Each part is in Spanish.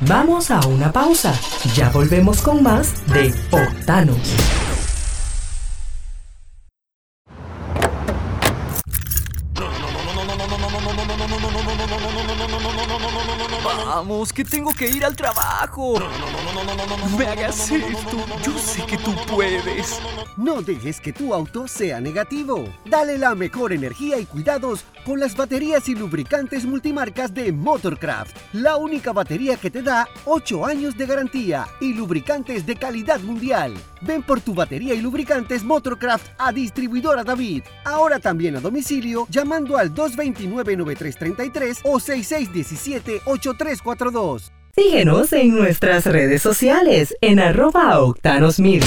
Vamos a una pausa. Ya volvemos con más de Octanos. Vamos, que tengo que ir al trabajo. Me hagas esto. Yo sé que tú puedes. No dejes que tu auto sea negativo. Dale la mejor energía y cuidados con las baterías y lubricantes multimarcas de Motorcraft. La única batería que te da 8 años de garantía y lubricantes de calidad mundial. Ven por tu batería y lubricantes Motorcraft a distribuidora David. Ahora también a domicilio llamando al 229-9333 o 6617-8342. Síguenos en nuestras redes sociales en arroba Octanos Media.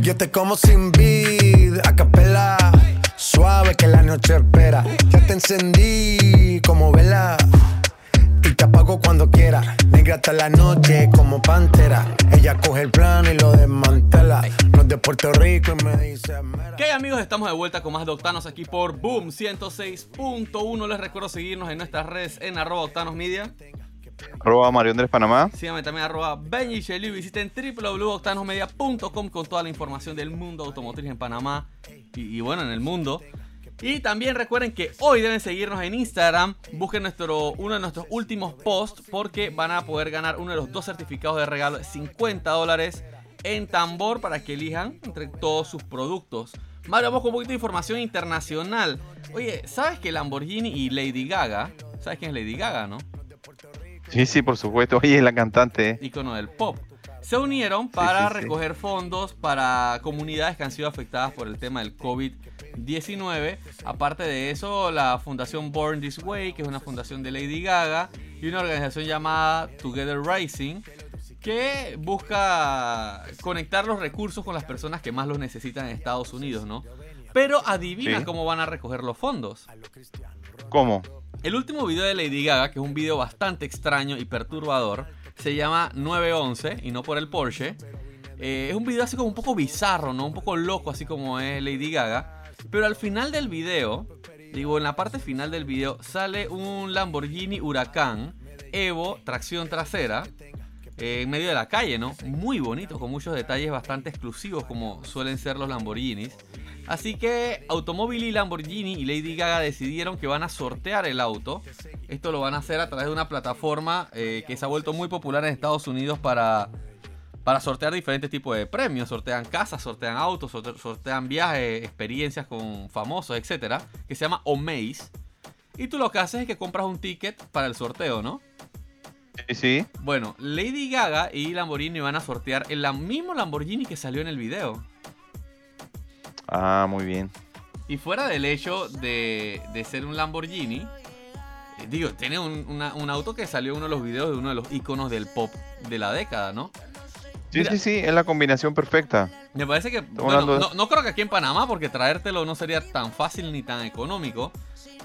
Yo te como sin vid, a capela. Suave que la noche espera. Ya te encendí como vela. Te apago cuando quiera. Negra hasta la noche como pantera. Ella coge el plano y lo desmantela. No es de Puerto Rico y me dice. "Mira". ¿Qué hay, amigos? Estamos de vuelta con más de Octanos aquí por Boom 106.1. Les recuerdo seguirnos en nuestras redes en arroba Octanos Media. Arroba Mario Andrés Panamá. Síganme también arroba Benji Shelley. Visiten www.octanosmedia.com con toda la información del mundo automotriz en Panamá y, y bueno, en el mundo. Y también recuerden que hoy deben seguirnos en Instagram. Busquen nuestro, uno de nuestros últimos posts porque van a poder ganar uno de los dos certificados de regalo de 50 dólares en tambor para que elijan entre todos sus productos. Mario, vamos con un poquito de información internacional. Oye, ¿sabes que Lamborghini y Lady Gaga? ¿Sabes quién es Lady Gaga, no? Sí, sí, por supuesto. Oye, es la cantante. ¿eh? Icono del pop. Se unieron para sí, sí. recoger fondos para comunidades que han sido afectadas por el tema del COVID-19. Aparte de eso, la fundación Born This Way, que es una fundación de Lady Gaga, y una organización llamada Together Rising, que busca conectar los recursos con las personas que más los necesitan en Estados Unidos, ¿no? Pero adivina Sí. cómo van a recoger los fondos. ¿Cómo? El último video de Lady Gaga, que es un video bastante extraño y perturbador, se llama 911 y no por el Porsche. Eh, es un video así como un poco bizarro, ¿no? Un poco loco, así como es Lady Gaga. Pero al final del video, digo, en la parte final del video, sale un Lamborghini Huracán Evo, tracción trasera, eh, en medio de la calle, ¿no? Muy bonito, con muchos detalles bastante exclusivos, como suelen ser los Lamborghinis. Así que Automóvil y Lamborghini y Lady Gaga decidieron que van a sortear el auto. Esto lo van a hacer a través de una plataforma eh, que se ha vuelto muy popular en Estados Unidos para, para sortear diferentes tipos de premios. Sortean casas, sortean autos, sorte- sortean viajes, experiencias con famosos, etcétera, Que se llama Omaze. Y tú lo que haces es que compras un ticket para el sorteo, ¿no? Sí, sí. Bueno, Lady Gaga y Lamborghini van a sortear el mismo Lamborghini que salió en el video. Ah, muy bien. Y fuera del hecho de, de ser un Lamborghini, eh, digo, tiene un, una- un auto que salió en uno de los videos de uno de los iconos del pop de la década, ¿no? Sí, sí, sí, es la combinación perfecta. Me parece que, bueno, hablando de- no, no creo que aquí en Panamá, porque traértelo no sería tan fácil ni tan económico.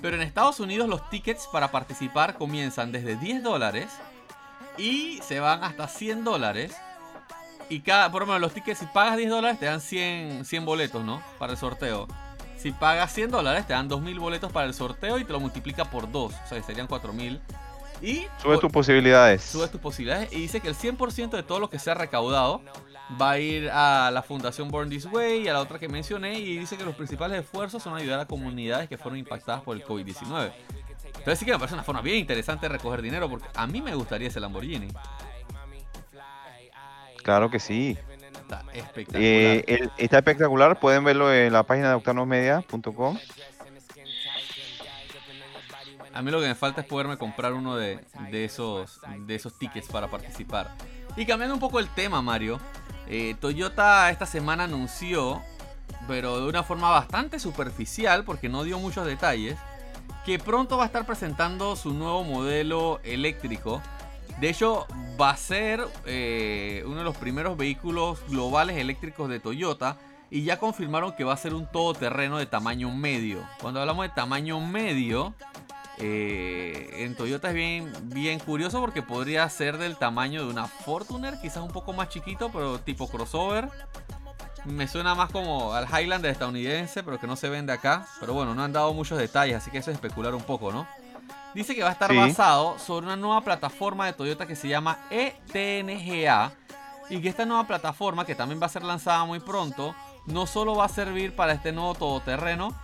Pero en Estados Unidos los tickets para participar comienzan desde 10 dólares y se van hasta 100 dólares. Y cada, por lo menos los tickets, si pagas 10 dólares te dan 100, 100 boletos, ¿no? Para el sorteo. Si pagas 100 dólares te dan 2000 boletos para el sorteo y te lo multiplica por 2. O sea, serían 4000. Y Sube por- tus posibilidades. subes tus posibilidades y dice que el 100% de todo lo que se ha recaudado va a ir a la Fundación Born This Way y a la otra que mencioné y dice que los principales esfuerzos son ayudar a comunidades que fueron impactadas por el COVID-19. Entonces sí que me parece una forma bien interesante de recoger dinero porque a mí me gustaría ese Lamborghini. Claro que sí. Está espectacular. Eh, el- está espectacular. Pueden verlo en la página de octanosmedia.com. A mí lo que me falta es poderme comprar uno de, esos, de esos tickets para participar. Y cambiando un poco el tema, Mario. eh, Toyota esta semana anunció, pero de una forma bastante superficial, porque no dio muchos detalles, que pronto va a estar presentando su nuevo modelo eléctrico. De hecho, va a ser eh, uno de los primeros vehículos globales eléctricos de Toyota. Y ya confirmaron que va a ser un todoterreno de tamaño medio. Cuando hablamos de tamaño medio, eh, en Toyota es bien, bien curioso porque podría ser del tamaño de una Fortuner, quizás un poco más chiquito, pero tipo crossover. me suena más como al Highlander estadounidense, pero que no se vende acá. Pero bueno, no han dado muchos detalles, así que eso es especular un poco, ¿no? Dice que va a estar Sí. basado sobre una nueva plataforma de Toyota que se llama ETNGA y que esta nueva plataforma, que también va a ser lanzada muy pronto, no solo va a servir para este nuevo todoterreno,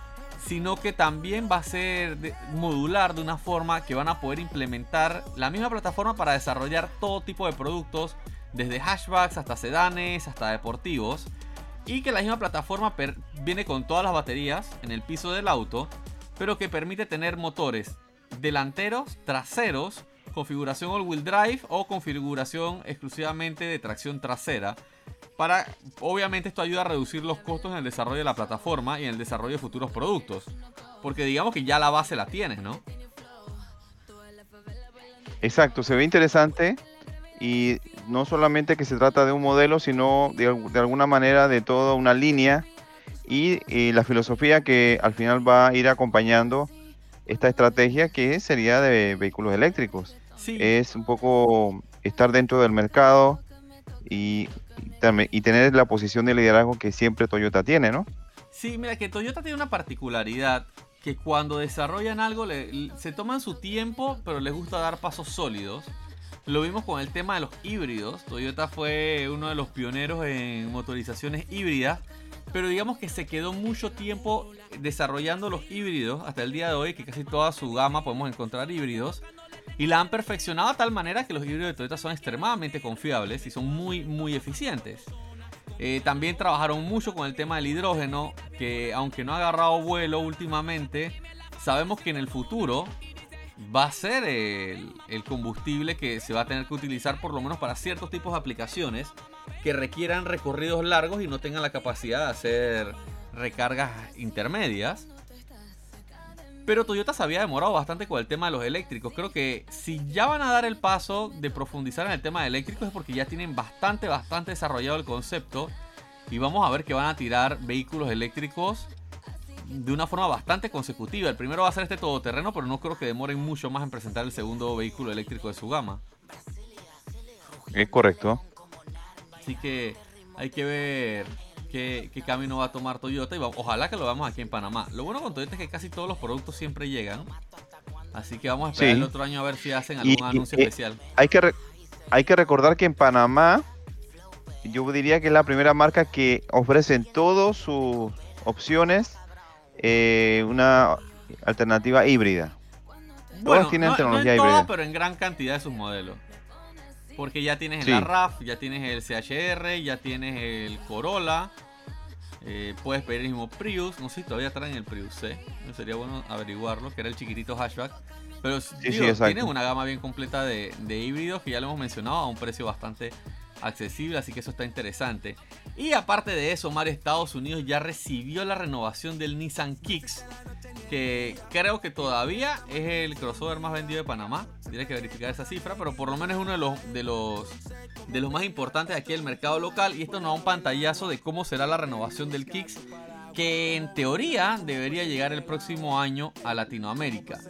sino que también va a ser modular de una forma que van a poder implementar la misma plataforma para desarrollar todo tipo de productos, desde hatchbacks hasta sedanes, hasta deportivos, y que la misma plataforma per- viene con todas las baterías en el piso del auto, pero que permite tener motores delanteros, traseros, configuración all-wheel drive o configuración exclusivamente de tracción trasera. Para, obviamente esto ayuda a reducir los costos en el desarrollo de la plataforma y en el desarrollo de futuros productos. Porque digamos que ya la base la tienes, ¿no? Exacto, se ve interesante y no solamente que se trata de un modelo, sino de, al- de alguna manera de toda una línea y, eh, la filosofía que al final va a ir acompañando esta estrategia que sería de vehículos eléctricos. Sí. Es un poco estar dentro del mercado y, y y tener la posición de liderazgo que siempre Toyota tiene, ¿no? Sí, mira que Toyota tiene una particularidad que cuando desarrollan algo se toman su tiempo, pero les gusta dar pasos sólidos. Lo vimos con el tema de los híbridos. Toyota fue uno de los pioneros en motorizaciones híbridas, pero digamos que se quedó mucho tiempo desarrollando los híbridos hasta el día de hoy, que casi toda su gama podemos encontrar híbridos. Y la han perfeccionado de tal manera que los híbridos de Toyota son extremadamente confiables y son muy, muy eficientes. Eh, también trabajaron mucho con el tema del hidrógeno, que aunque no ha agarrado vuelo últimamente, sabemos que en el futuro va a ser el, el combustible que se va a tener que utilizar por lo menos para ciertos tipos de aplicaciones que requieran recorridos largos y no tengan la capacidad de hacer recargas intermedias. Pero Toyota se había demorado bastante con el tema de los eléctricos. Creo que si ya van a dar el paso de profundizar en el tema de eléctricos es porque ya tienen bastante, bastante desarrollado el concepto. Y vamos a ver que van a tirar vehículos eléctricos de una forma bastante consecutiva. El primero va a ser este todoterreno, pero no creo que demoren mucho más en presentar el segundo vehículo eléctrico de su gama. Es correcto. Así que hay que ver qué, qué camino va a tomar Toyota y va- ojalá que lo veamos aquí en Panamá. Lo bueno con Toyota es que casi todos los productos siempre llegan. Así que vamos a esperar Sí. el otro año a ver si hacen algún y- anuncio y- especial. Hay que, re- hay que recordar que en Panamá, yo diría que es la primera marca que ofrece en todas sus opciones eh, una alternativa híbrida. Todas tienen no, tecnología no en híbrida. pero en gran cantidad de sus modelos. Porque ya tienes Sí. el RAF, ya tienes el CHR, ya tienes el Corolla. eh, puedes pedir el mismo Prius. No sé si todavía traen el Prius C. Sería bueno averiguarlo, que era el chiquitito hatchback. Pero sí, digo, tienen una gama bien completa de, de híbridos que ya lo hemos mencionado a un precio bastante accesible, así que eso está interesante. Y aparte de eso, Mario Estados Unidos ya recibió la renovación del Nissan Kicks, que creo que todavía es el crossover más vendido de Panamá. Tienes que verificar esa cifra, pero por lo menos es uno de los, de los, de los más importantes aquí del mercado local. Y esto nos da un pantallazo de cómo será la renovación del Kicks, que en teoría debería llegar el próximo año a Latinoamérica.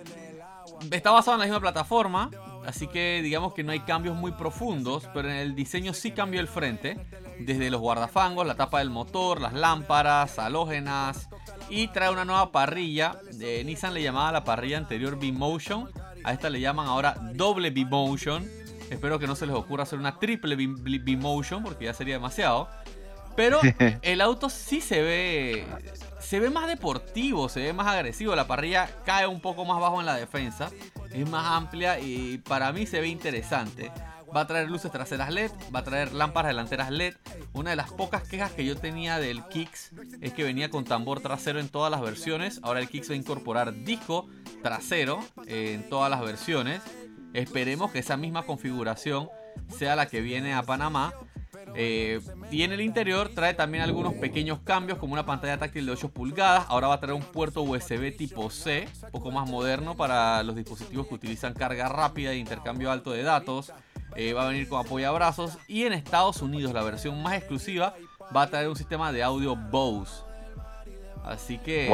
Está basado en la misma plataforma, así que digamos que no hay cambios muy profundos, pero en el diseño sí cambió el frente, desde los guardafangos, la tapa del motor, las lámparas, halógenas, y trae una nueva parrilla. Eh, Nissan le llamaba la parrilla anterior B-Motion, a esta le llaman ahora doble B-Motion. Espero que no se les ocurra hacer una triple B-Motion, porque ya sería demasiado. Pero el auto sí se ve. Se ve más deportivo, se ve más agresivo. La parrilla cae un poco más bajo en la defensa. Es más amplia y para mí se ve interesante. Va a traer luces traseras LED, va a traer lámparas delanteras LED. Una de las pocas quejas que yo tenía del Kicks es que venía con tambor trasero en todas las versiones. Ahora el Kicks va a incorporar disco trasero en todas las versiones. Esperemos que esa misma configuración sea la que viene a Panamá. Eh, y en el interior trae también algunos pequeños cambios como una pantalla táctil de 8 pulgadas. Ahora va a traer un puerto USB tipo C, un poco más moderno para los dispositivos que utilizan carga rápida e intercambio alto de datos. Eh, va a venir con apoyabrazos. Y en Estados Unidos, la versión más exclusiva, va a traer un sistema de audio Bose. Así que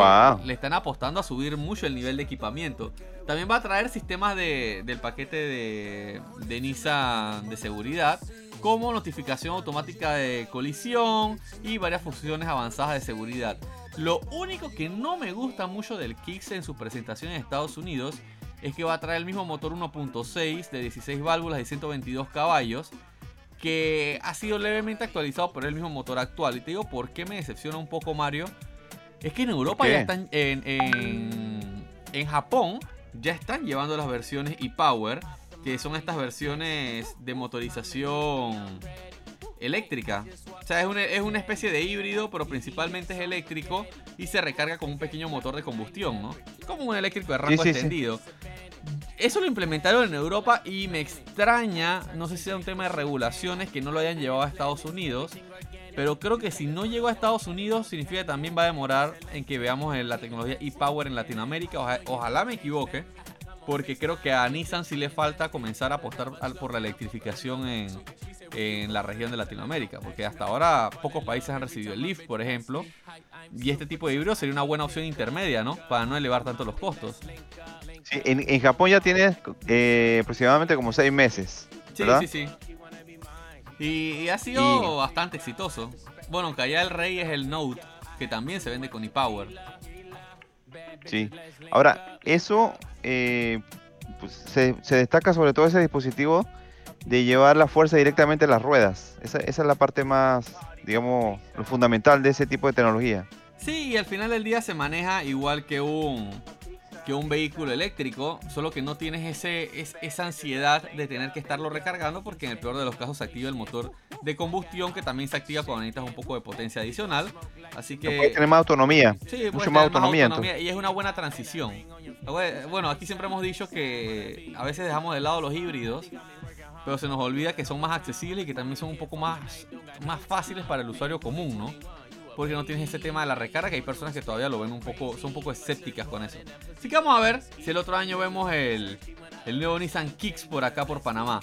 le están apostando a subir mucho el nivel de equipamiento. También va a traer sistemas de- del paquete de, de Nissan de seguridad, como notificación automática de colisión y varias funciones avanzadas de seguridad. Lo único que no me gusta mucho del Kicks en su presentación en Estados Unidos es que va a traer el mismo motor 1.6 de 16 válvulas y 122 caballos que ha sido levemente actualizado por el mismo motor actual. Y te digo por qué me decepciona un poco Mario. Es que en Europa ya están en, en, en Japón ya están llevando las versiones e-Power, que son estas versiones de motorización eléctrica. O sea, es una, es una, especie de híbrido, pero principalmente es eléctrico y se recarga con un pequeño motor de combustión, ¿no? Como un eléctrico de rango extendido. Eso lo implementaron en Europa y me extraña, no sé si sea un tema de regulaciones que no lo hayan llevado a Estados Unidos, pero creo que si no llegó a Estados Unidos significa que también va a demorar en que veamos la tecnología e-Power en Latinoamérica. ojalá me equivoque, porque creo que a Nissan sí le falta comenzar a apostar por la electrificación en, en la región de Latinoamérica, porque hasta ahora pocos países han recibido el Leaf, por ejemplo, y este tipo de híbrido sería una buena opción intermedia, ¿no? Para no elevar tanto los costos en, Japón ya tienes eh, aproximadamente como seis meses. Sí, sí, sí. Y, ha sido bastante exitoso. Bueno, aunque allá el rey es el Note, que también se vende con ePower. Sí. Ahora, eso eh, pues, se, destaca sobre todo ese dispositivo de llevar la fuerza directamente a las ruedas. Esa, esa es la parte más, digamos, lo fundamental de ese tipo de tecnología. Sí, y al final del día se maneja igual que un que un vehículo eléctrico, solo que no tienes ese, esa ansiedad de tener que estarlo recargando porque en el peor de los casos se activa el motor de combustión que también se activa cuando necesitas un poco de potencia adicional. Así que... Puede tener más autonomía. Sí, mucho más autonomía, Y es una buena transición. Bueno, aquí siempre hemos dicho que a veces dejamos de lado los híbridos pero se nos olvida que son más accesibles y que también son un poco más, más fáciles para el usuario común, ¿no? porque no tienes ese tema de la recarga, que hay personas que todavía lo ven un poco, son un poco escépticas con eso. Así que vamos a ver si el otro año vemos el, el nuevo Nissan Kicks por acá por Panamá.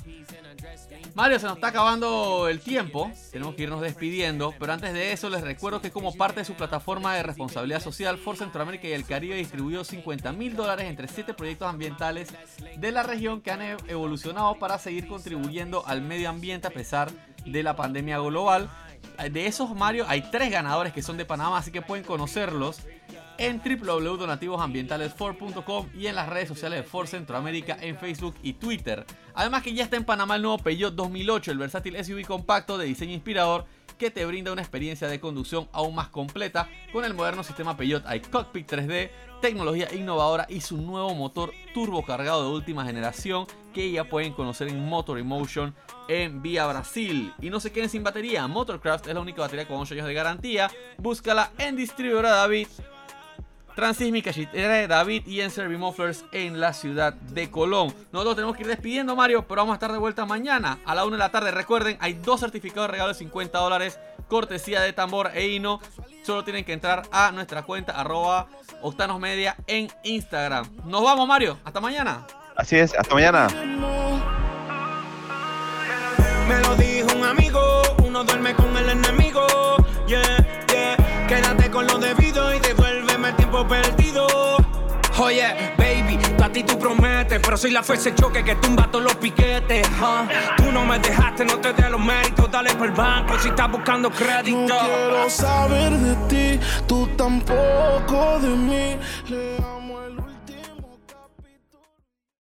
Mario, se nos está acabando el tiempo, tenemos que irnos despidiendo, pero antes de eso les recuerdo que como parte de su plataforma de responsabilidad social, Ford Centroamérica y el Caribe distribuyó 50 mil dólares entre 7 proyectos ambientales de la región que han e-, evolucionado para seguir contribuyendo al medio ambiente a pesar de la pandemia global. De esos Mario hay tres ganadores que son de Panamá, así que pueden conocerlos en www.donativosambientalesford.com y en las redes sociales de Ford Centroamérica en Facebook y Twitter. Además que ya está en Panamá el nuevo Peugeot 2008, el versátil SUV compacto de diseño inspirador que te brinda una experiencia de conducción aún más completa con el moderno sistema Peugeot iCockpit 3D, tecnología innovadora y su nuevo motor turbo cargado de última generación que ya pueden conocer en Motor Emotion en Vía Brasil. Y no se queden sin batería, Motorcraft es la única batería con 8 años de garantía. Búscala en distribuidora David, Transísmica de David y en Servimufflers en la ciudad de Colón. Nosotros tenemos que ir despidiendo, Mario, pero vamos a estar de vuelta mañana a la 1 de la tarde. Recuerden, hay dos certificados de regalo de 50 dólares, cortesía de Tambor e Hino. Solo tienen que entrar a nuestra cuenta arroba Octanos en Instagram. Nos vamos, Mario. Hasta mañana. Así es, hasta mañana. Me lo dijo un amigo, uno duerme con el enemigo. Yeah. Tiempo perdido. Oye, baby, tú a ti tú prometes, pero soy la fuerza choque que tumba todos los piquetes. Tú no me dejaste, no te dé los méritos, dale por el banco si estás buscando crédito. No quiero saber de ti, tú tampoco de mí.